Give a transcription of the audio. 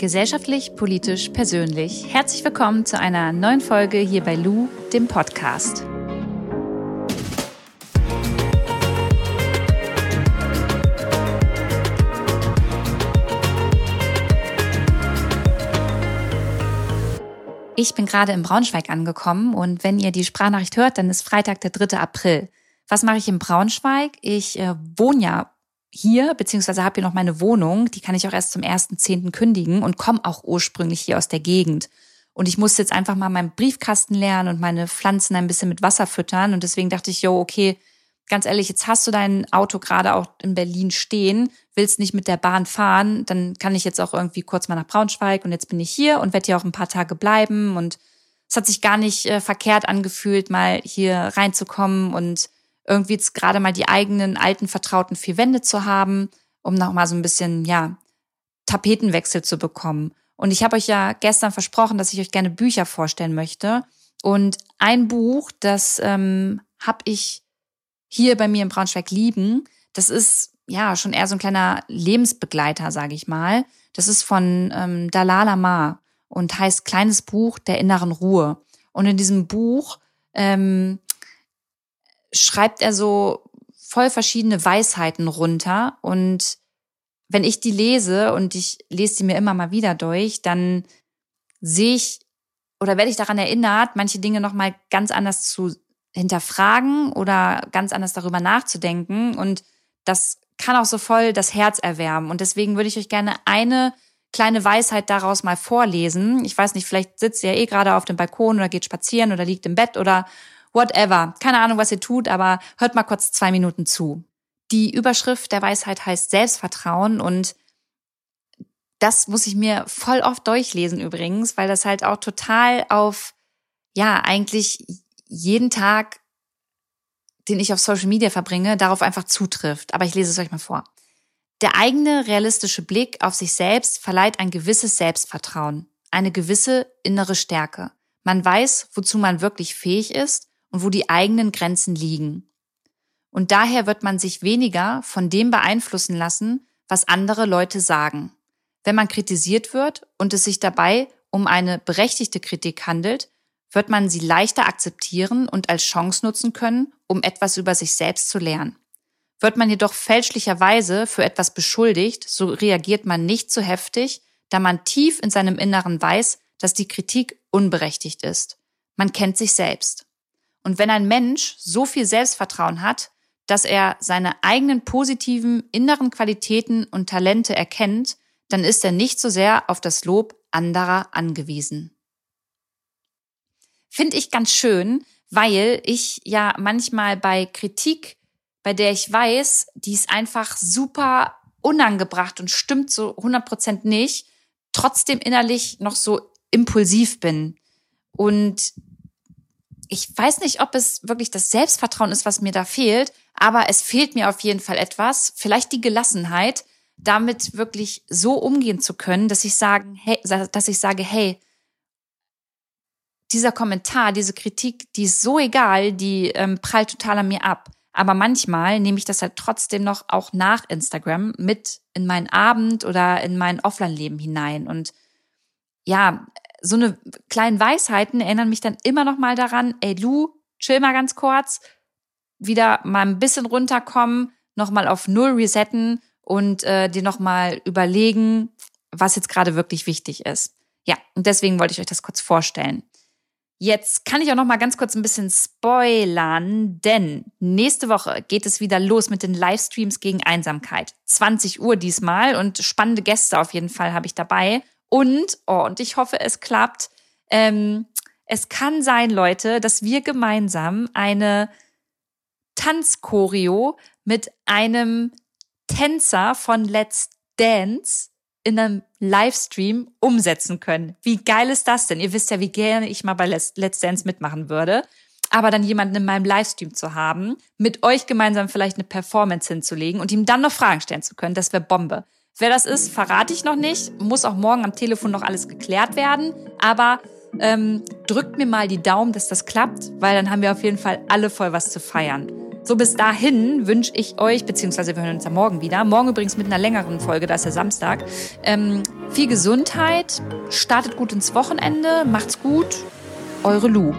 Gesellschaftlich, politisch, persönlich. Herzlich willkommen zu einer neuen Folge hier bei Lou, dem Podcast. Ich bin gerade in Braunschweig angekommen und wenn ihr die Sprachnachricht hört, dann ist Freitag der 3. April. Was mache ich in Braunschweig? Ich äh, wohne ja hier, beziehungsweise habe hier noch meine Wohnung, die kann ich auch erst zum 1.10. kündigen und komme auch ursprünglich hier aus der Gegend. Und ich musste jetzt einfach mal meinen Briefkasten lernen und meine Pflanzen ein bisschen mit Wasser füttern. Und deswegen dachte ich, jo, okay, ganz ehrlich, jetzt hast du dein Auto gerade auch in Berlin stehen, willst nicht mit der Bahn fahren, dann kann ich jetzt auch irgendwie kurz mal nach Braunschweig und jetzt bin ich hier und werde hier auch ein paar Tage bleiben. Und es hat sich gar nicht äh, verkehrt angefühlt, mal hier reinzukommen und irgendwie jetzt gerade mal die eigenen alten vertrauten vier Wände zu haben, um noch mal so ein bisschen ja Tapetenwechsel zu bekommen. Und ich habe euch ja gestern versprochen, dass ich euch gerne Bücher vorstellen möchte. Und ein Buch, das ähm, habe ich hier bei mir in Braunschweig lieben. Das ist ja schon eher so ein kleiner Lebensbegleiter, sage ich mal. Das ist von ähm, Dalai Lama und heißt Kleines Buch der inneren Ruhe. Und in diesem Buch ähm, schreibt er so voll verschiedene Weisheiten runter. Und wenn ich die lese und ich lese sie mir immer mal wieder durch, dann sehe ich oder werde ich daran erinnert, manche Dinge nochmal ganz anders zu hinterfragen oder ganz anders darüber nachzudenken. Und das kann auch so voll das Herz erwärmen. Und deswegen würde ich euch gerne eine kleine Weisheit daraus mal vorlesen. Ich weiß nicht, vielleicht sitzt ihr ja eh gerade auf dem Balkon oder geht spazieren oder liegt im Bett oder whatever. Keine Ahnung, was ihr tut, aber hört mal kurz zwei Minuten zu. Die Überschrift der Weisheit heißt Selbstvertrauen und das muss ich mir voll oft durchlesen übrigens, weil das halt auch total auf, ja, eigentlich jeden Tag, den ich auf Social Media verbringe, darauf einfach zutrifft. Aber ich lese es euch mal vor. Der eigene realistische Blick auf sich selbst verleiht ein gewisses Selbstvertrauen, eine gewisse innere Stärke. Man weiß, wozu man wirklich fähig ist und wo die eigenen Grenzen liegen. Und daher wird man sich weniger von dem beeinflussen lassen, was andere Leute sagen. Wenn man kritisiert wird und es sich dabei um eine berechtigte Kritik handelt, wird man sie leichter akzeptieren und als Chance nutzen können, um etwas über sich selbst zu lernen. Wird man jedoch fälschlicherweise für etwas beschuldigt, so reagiert man nicht so heftig, da man tief in seinem Inneren weiß, dass die Kritik unberechtigt ist. Man kennt sich selbst. Und wenn ein Mensch so viel Selbstvertrauen hat, dass er seine eigenen positiven inneren Qualitäten und Talente erkennt, dann ist er nicht so sehr auf das Lob anderer angewiesen. Finde ich ganz schön, weil ich ja manchmal bei Kritik, bei der ich weiß, die ist einfach super unangebracht und stimmt so 100% nicht, trotzdem innerlich noch so impulsiv bin. Und ich weiß nicht, ob es wirklich das Selbstvertrauen ist, was mir da fehlt, aber es fehlt mir auf jeden Fall etwas, vielleicht die Gelassenheit, damit wirklich so umgehen zu können, dass ich sagen, hey, dass ich sage, hey, dieser Kommentar, diese Kritik, die ist so egal, die ähm, prallt total an mir ab. Aber manchmal nehme ich das halt trotzdem noch auch nach Instagram mit in meinen Abend oder in mein Offline-Leben hinein. Und ja, so eine kleinen Weisheiten erinnern mich dann immer noch mal daran, ey Lu, chill mal ganz kurz, wieder mal ein bisschen runterkommen, noch mal auf Null resetten und äh, dir noch mal überlegen, was jetzt gerade wirklich wichtig ist. Ja, und deswegen wollte ich euch das kurz vorstellen. Jetzt kann ich auch noch mal ganz kurz ein bisschen spoilern, denn nächste Woche geht es wieder los mit den Livestreams gegen Einsamkeit. 20 Uhr diesmal und spannende Gäste auf jeden Fall habe ich dabei. Und, oh, und ich hoffe, es klappt. Ähm, es kann sein, Leute, dass wir gemeinsam eine Tanzchoreo mit einem Tänzer von Let's Dance in einem Livestream umsetzen können. Wie geil ist das denn? Ihr wisst ja, wie gerne ich mal bei Let's Dance mitmachen würde. Aber dann jemanden in meinem Livestream zu haben, mit euch gemeinsam vielleicht eine Performance hinzulegen und ihm dann noch Fragen stellen zu können, das wäre Bombe. Wer das ist, verrate ich noch nicht. Muss auch morgen am Telefon noch alles geklärt werden. Aber ähm, drückt mir mal die Daumen, dass das klappt, weil dann haben wir auf jeden Fall alle voll was zu feiern. So bis dahin wünsche ich euch, beziehungsweise wir hören uns ja morgen wieder, morgen übrigens mit einer längeren Folge, da ist ja Samstag, ähm, Viel Gesundheit, startet gut ins Wochenende, macht's gut. Eure Lu.